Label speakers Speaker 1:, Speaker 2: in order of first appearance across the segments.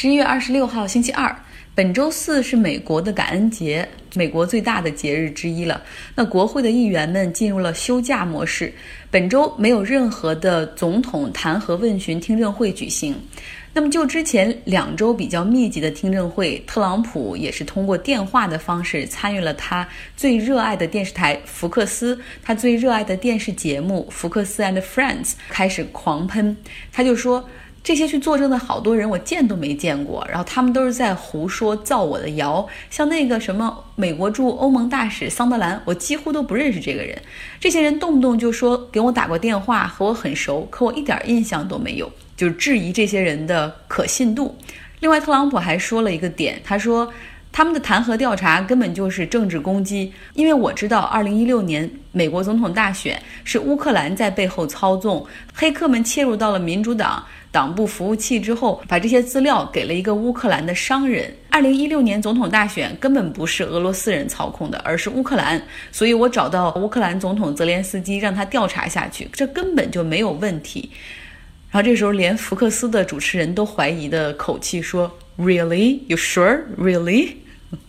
Speaker 1: 十一月二十六号，星期二。本周四是美国的感恩节，美国最大的节日之一了。那国会的议员们进入了休假模式。本周没有任何的总统弹劾问询听证会举行。那么就之前两周比较密集的听证会，特朗普也是通过电话的方式参与了他最热爱的电视台福克斯，他最热爱的电视节目福克斯 and Friends 开始狂喷，他就说。这些去作证的好多人，我见都没见过，然后他们都是在胡说造我的谣。像那个什么美国驻欧盟大使桑德兰，我几乎都不认识这个人。这些人动不动就说给我打过电话，和我很熟，可我一点印象都没有，就是质疑这些人的可信度。另外，特朗普还说了一个点，他说。他们的弹劾调查根本就是政治攻击，因为我知道，二零一六年美国总统大选是乌克兰在背后操纵，黑客们切入到了民主党党部服务器之后，把这些资料给了一个乌克兰的商人。二零一六年总统大选根本不是俄罗斯人操控的，而是乌克兰，所以我找到乌克兰总统泽连斯基，让他调查下去，这根本就没有问题。然后这时候，连福克斯的主持人都怀疑的口气说。Really? You sure? Really?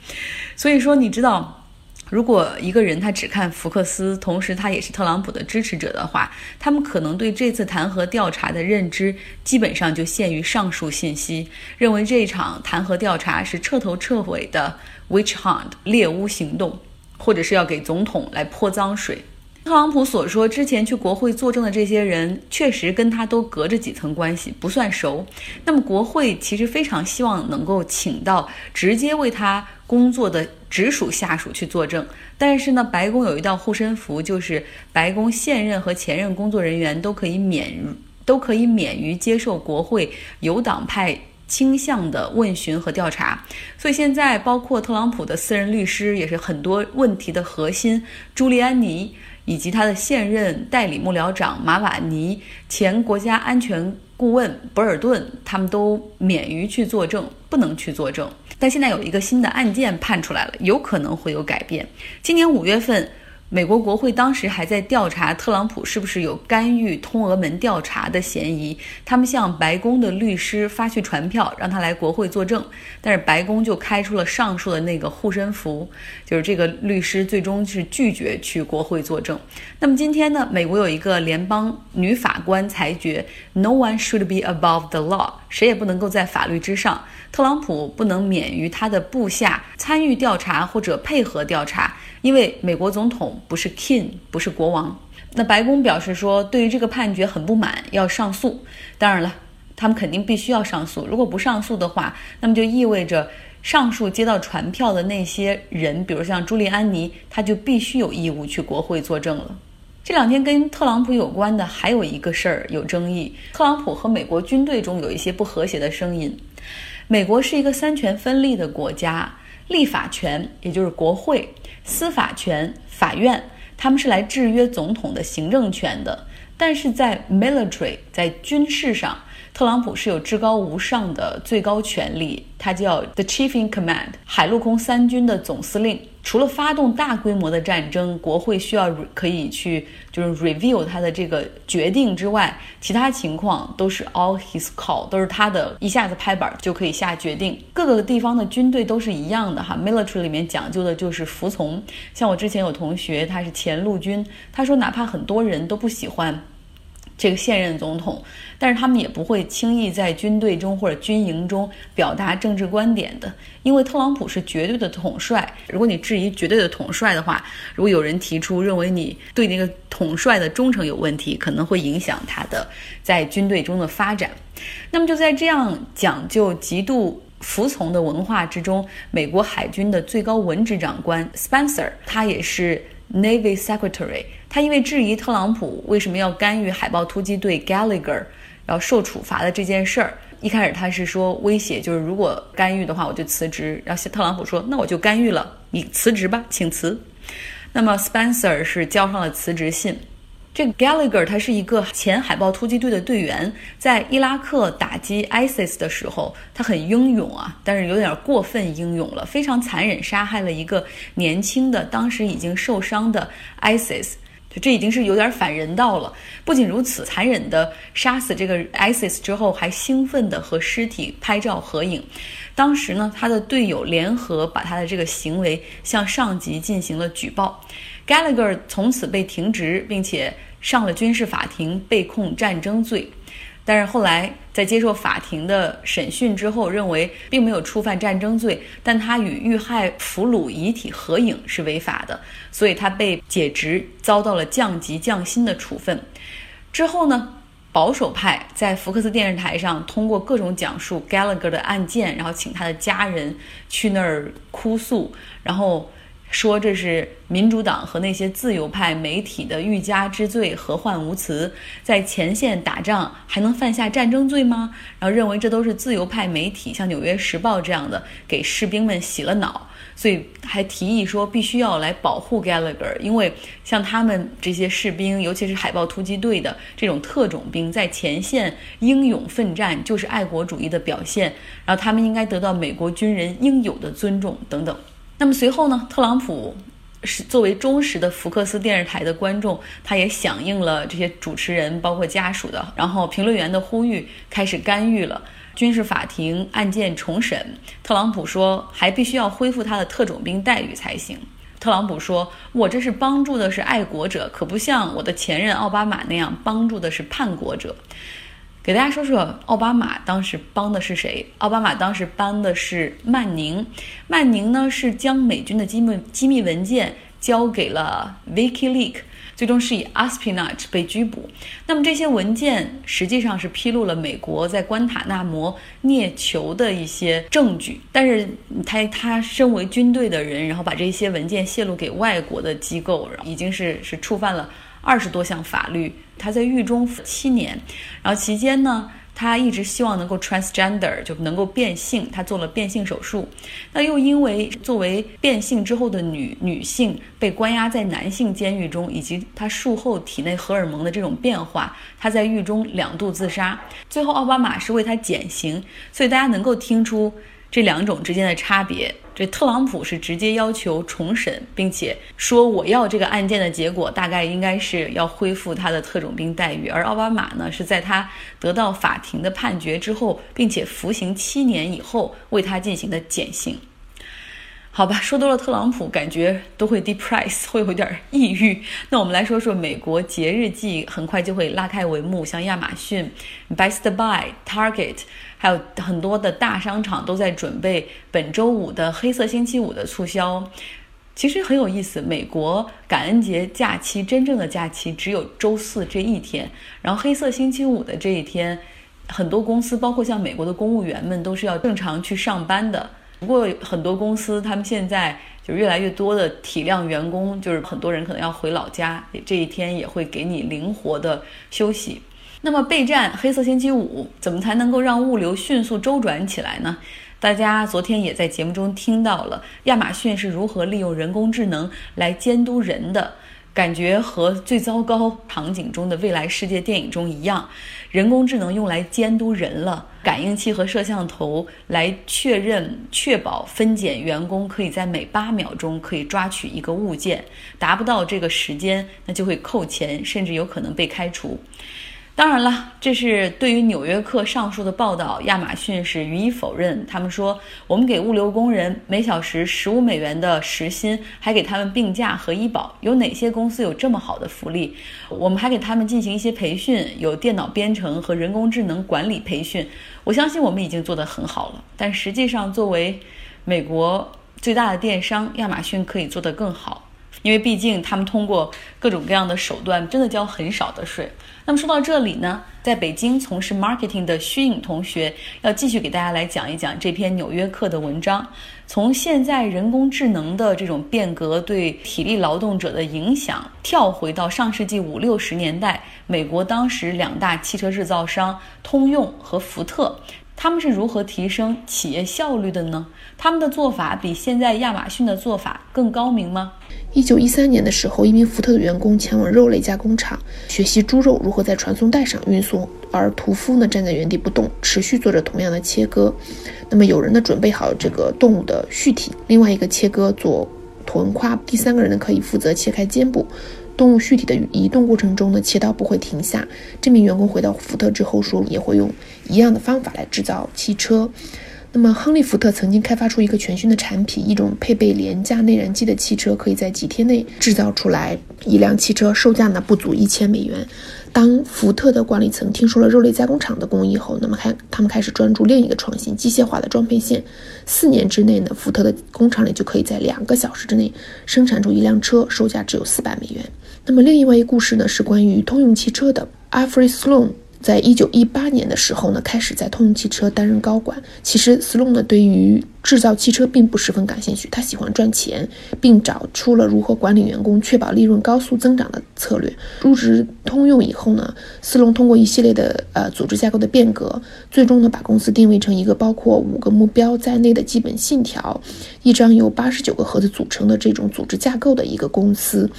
Speaker 1: 所以说，你知道，如果一个人他只看福克斯，同时他也是特朗普的支持者的话，他们可能对这次弹劾调查的认知基本上就限于上述信息，认为这一场弹劾调查是彻头彻尾的 witch hunt 猎巫行动，或者是要给总统来泼脏水。特朗普所说，之前去国会作证的这些人，确实跟他都隔着几层关系，不算熟。那么，国会其实非常希望能够请到直接为他工作的直属下属去作证。但是呢，白宫有一道护身符，就是白宫现任和前任工作人员都可以免都可以免于接受国会有党派倾向的问询和调查。所以现在，包括特朗普的私人律师，也是很多问题的核心，朱利安尼。以及他的现任代理幕僚长马瓦尼、前国家安全顾问博尔顿，他们都免于去作证，不能去作证。但现在有一个新的案件判出来了，有可能会有改变。今年五月份。美国国会当时还在调查特朗普是不是有干预通俄门调查的嫌疑，他们向白宫的律师发去传票，让他来国会作证，但是白宫就开出了上述的那个护身符，就是这个律师最终是拒绝去国会作证。那么今天呢，美国有一个联邦女法官裁决，No one should be above the law，谁也不能够在法律之上，特朗普不能免于他的部下参与调查或者配合调查。因为美国总统不是 king，不是国王。那白宫表示说，对于这个判决很不满，要上诉。当然了，他们肯定必须要上诉。如果不上诉的话，那么就意味着上述接到传票的那些人，比如像朱利安尼，他就必须有义务去国会作证了。这两天跟特朗普有关的还有一个事儿有争议：特朗普和美国军队中有一些不和谐的声音。美国是一个三权分立的国家。立法权，也就是国会；司法权，法院，他们是来制约总统的行政权的。但是在 military，在军事上，特朗普是有至高无上的最高权力，他叫 the chief in command，海陆空三军的总司令。除了发动大规模的战争，国会需要可以去就是 review 他的这个决定之外，其他情况都是 all his call，都是他的一下子拍板就可以下决定。各个地方的军队都是一样的哈，military 里面讲究的就是服从。像我之前有同学，他是前陆军，他说哪怕很多人都不喜欢。这个现任总统，但是他们也不会轻易在军队中或者军营中表达政治观点的，因为特朗普是绝对的统帅。如果你质疑绝对的统帅的话，如果有人提出认为你对那个统帅的忠诚有问题，可能会影响他的在军队中的发展。那么就在这样讲究极度服从的文化之中，美国海军的最高文职长官 Spencer，他也是。Navy Secretary，他因为质疑特朗普为什么要干预海豹突击队 Gallagher，要受处罚的这件事儿，一开始他是说威胁，就是如果干预的话，我就辞职。然后特朗普说，那我就干预了，你辞职吧，请辞。那么 Spencer 是交上了辞职信。这个 Gallagher 他是一个前海豹突击队的队员，在伊拉克打击 ISIS 的时候，他很英勇啊，但是有点过分英勇了，非常残忍，杀害了一个年轻的、当时已经受伤的 ISIS。这已经是有点反人道了。不仅如此，残忍的杀死这个 ISIS 之后，还兴奋地和尸体拍照合影。当时呢，他的队友联合把他的这个行为向上级进行了举报，Gallagher 从此被停职，并且上了军事法庭，被控战争罪。但是后来在接受法庭的审讯之后，认为并没有触犯战争罪，但他与遇害俘虏遗体合影是违法的，所以他被解职，遭到了降级降薪的处分。之后呢，保守派在福克斯电视台上通过各种讲述 Gallagher 的案件，然后请他的家人去那儿哭诉，然后。说这是民主党和那些自由派媒体的欲加之罪，何患无辞？在前线打仗还能犯下战争罪吗？然后认为这都是自由派媒体，像《纽约时报》这样的给士兵们洗了脑，所以还提议说必须要来保护 Gallagher，因为像他们这些士兵，尤其是海豹突击队的这种特种兵，在前线英勇奋战就是爱国主义的表现，然后他们应该得到美国军人应有的尊重等等。那么随后呢？特朗普是作为忠实的福克斯电视台的观众，他也响应了这些主持人包括家属的，然后评论员的呼吁，开始干预了军事法庭案件重审。特朗普说，还必须要恢复他的特种兵待遇才行。特朗普说：“我这是帮助的是爱国者，可不像我的前任奥巴马那样帮助的是叛国者。”给大家说说奥巴马当时帮的是谁？奥巴马当时帮的是曼宁。曼宁呢是将美军的机密机密文件交给了 Wiki Leak，最终是以 espionage 被拘捕。那么这些文件实际上是披露了美国在关塔那摩虐囚的一些证据。但是他他身为军队的人，然后把这些文件泄露给外国的机构，已经是是触犯了。二十多项法律，他在狱中七年，然后期间呢，他一直希望能够 transgender 就能够变性，他做了变性手术，那又因为作为变性之后的女女性被关押在男性监狱中，以及他术后体内荷尔蒙的这种变化，他在狱中两度自杀，最后奥巴马是为他减刑，所以大家能够听出这两种之间的差别。这特朗普是直接要求重审，并且说我要这个案件的结果，大概应该是要恢复他的特种兵待遇。而奥巴马呢，是在他得到法庭的判决之后，并且服刑七年以后，为他进行的减刑。好吧，说多了特朗普，感觉都会 depress，会有点抑郁。那我们来说说美国节日季，很快就会拉开帷幕，像亚马逊、Best Buy、Target。还有很多的大商场都在准备本周五的黑色星期五的促销，其实很有意思。美国感恩节假期真正的假期只有周四这一天，然后黑色星期五的这一天，很多公司，包括像美国的公务员们，都是要正常去上班的。不过很多公司他们现在就越来越多的体谅员工，就是很多人可能要回老家，这一天也会给你灵活的休息。那么备战黑色星期五，怎么才能够让物流迅速周转起来呢？大家昨天也在节目中听到了亚马逊是如何利用人工智能来监督人的，感觉和最糟糕场景中的未来世界电影中一样，人工智能用来监督人了，感应器和摄像头来确认、确保分拣员工可以在每八秒钟可以抓取一个物件，达不到这个时间，那就会扣钱，甚至有可能被开除。当然了，这是对于《纽约客》上述的报道，亚马逊是予以否认。他们说，我们给物流工人每小时十五美元的时薪，还给他们病假和医保。有哪些公司有这么好的福利？我们还给他们进行一些培训，有电脑编程和人工智能管理培训。我相信我们已经做得很好了。但实际上，作为美国最大的电商，亚马逊可以做得更好。因为毕竟他们通过各种各样的手段，真的交很少的税。那么说到这里呢，在北京从事 marketing 的虚影同学要继续给大家来讲一讲这篇《纽约客》的文章。从现在人工智能的这种变革对体力劳动者的影响，跳回到上世纪五六十年代，美国当时两大汽车制造商通用和福特。他们是如何提升企业效率的呢？他们的做法比现在亚马逊的做法更高明吗？
Speaker 2: 一九一三年的时候，一名福特的员工前往肉类加工厂学习猪肉如何在传送带上运送，而屠夫呢站在原地不动，持续做着同样的切割。那么有人呢准备好这个动物的躯体，另外一个切割做臀胯，第三个人呢可以负责切开肩部。动物躯体的移动过程中呢，切刀不会停下。这名员工回到福特之后说，也会用一样的方法来制造汽车。那么，亨利·福特曾经开发出一个全新的产品，一种配备廉价内燃机的汽车，可以在几天内制造出来一辆汽车，售价呢不足一千美元。当福特的管理层听说了肉类加工厂的工艺后，那么开他们开始专注另一个创新——机械化的装配线。四年之内呢，福特的工厂里就可以在两个小时之内生产出一辆车，售价只有四百美元。那么，另外一故事呢，是关于通用汽车的 Alfred Sloan。在一九一八年的时候呢，开始在通用汽车担任高管。其实斯隆呢，对于制造汽车并不十分感兴趣，他喜欢赚钱，并找出了如何管理员工、确保利润高速增长的策略。入职通用以后呢，斯隆通过一系列的呃组织架构的变革，最终呢把公司定位成一个包括五个目标在内的基本信条，一张由八十九个盒子组成的这种组织架构的一个公司。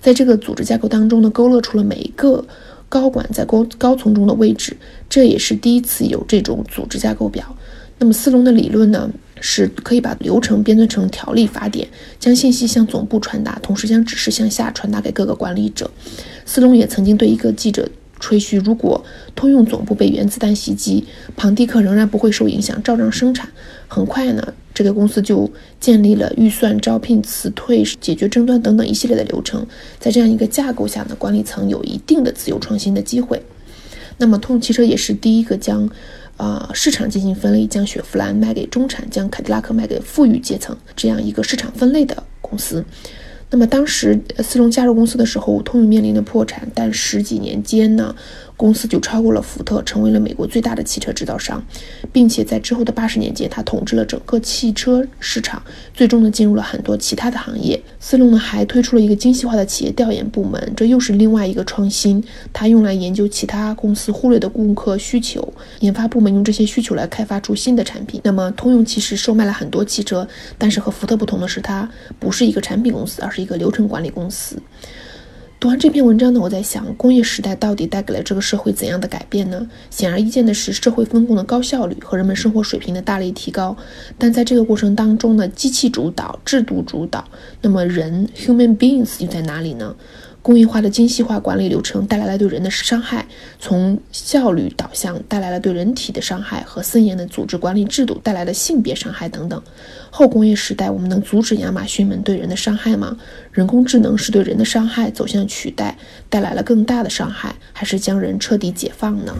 Speaker 2: 在这个组织架构当中呢，勾勒出了每一个。高管在高高层中的位置，这也是第一次有这种组织架构表。那么斯隆的理论呢，是可以把流程编纂成条例法典，将信息向总部传达，同时将指示向下传达给各个管理者。斯隆也曾经对一个记者。吹嘘，如果通用总部被原子弹袭击，庞蒂克仍然不会受影响，照样生产。很快呢，这个公司就建立了预算、招聘、辞退、解决争端等等一系列的流程。在这样一个架构下呢，管理层有一定的自由创新的机会。那么，通用汽车也是第一个将，呃，市场进行分类，将雪佛兰卖给中产，将凯迪拉克卖给富裕阶层，这样一个市场分类的公司。那么当时斯隆加入公司的时候，通用面临着破产，但十几年间呢？公司就超过了福特，成为了美国最大的汽车制造商，并且在之后的八十年间，他统治了整个汽车市场，最终呢进入了很多其他的行业。斯隆呢还推出了一个精细化的企业调研部门，这又是另外一个创新。他用来研究其他公司忽略的顾客需求，研发部门用这些需求来开发出新的产品。那么通用其实售卖了很多汽车，但是和福特不同的是，它不是一个产品公司，而是一个流程管理公司。读完这篇文章呢，我在想，工业时代到底带给了这个社会怎样的改变呢？显而易见的是，社会分工的高效率和人们生活水平的大力提高。但在这个过程当中呢，机器主导、制度主导，那么人 （human beings） 又在哪里呢？工业化的精细化管理流程带来了对人的伤害，从效率导向带来了对人体的伤害，和森严的组织管理制度带来了性别伤害等等。后工业时代，我们能阻止亚马逊们对人的伤害吗？人工智能是对人的伤害走向取代，带来了更大的伤害，还是将人彻底解放呢？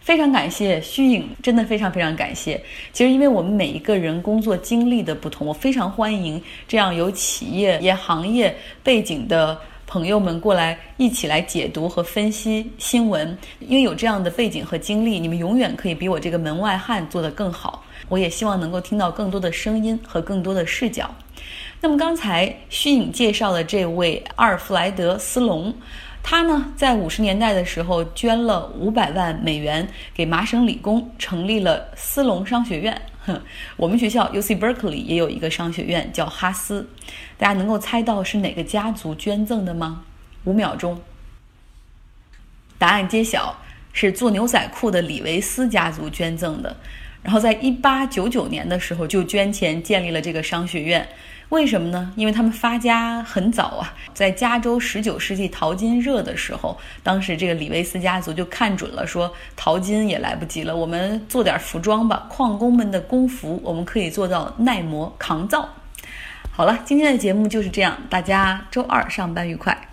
Speaker 1: 非常感谢虚影，真的非常非常感谢。其实，因为我们每一个人工作经历的不同，我非常欢迎这样有企业也行业背景的。朋友们过来一起来解读和分析新闻，因为有这样的背景和经历，你们永远可以比我这个门外汉做得更好。我也希望能够听到更多的声音和更多的视角。那么刚才虚影介绍的这位阿尔弗莱德·斯隆，他呢在五十年代的时候捐了五百万美元给麻省理工，成立了斯隆商学院。我们学校 U C Berkeley 也有一个商学院叫哈斯，大家能够猜到是哪个家族捐赠的吗？五秒钟，答案揭晓，是做牛仔裤的李维斯家族捐赠的。然后在一八九九年的时候就捐钱建立了这个商学院。为什么呢？因为他们发家很早啊，在加州十九世纪淘金热的时候，当时这个李维斯家族就看准了，说淘金也来不及了，我们做点服装吧。矿工们的工服，我们可以做到耐磨抗造。好了，今天的节目就是这样，大家周二上班愉快。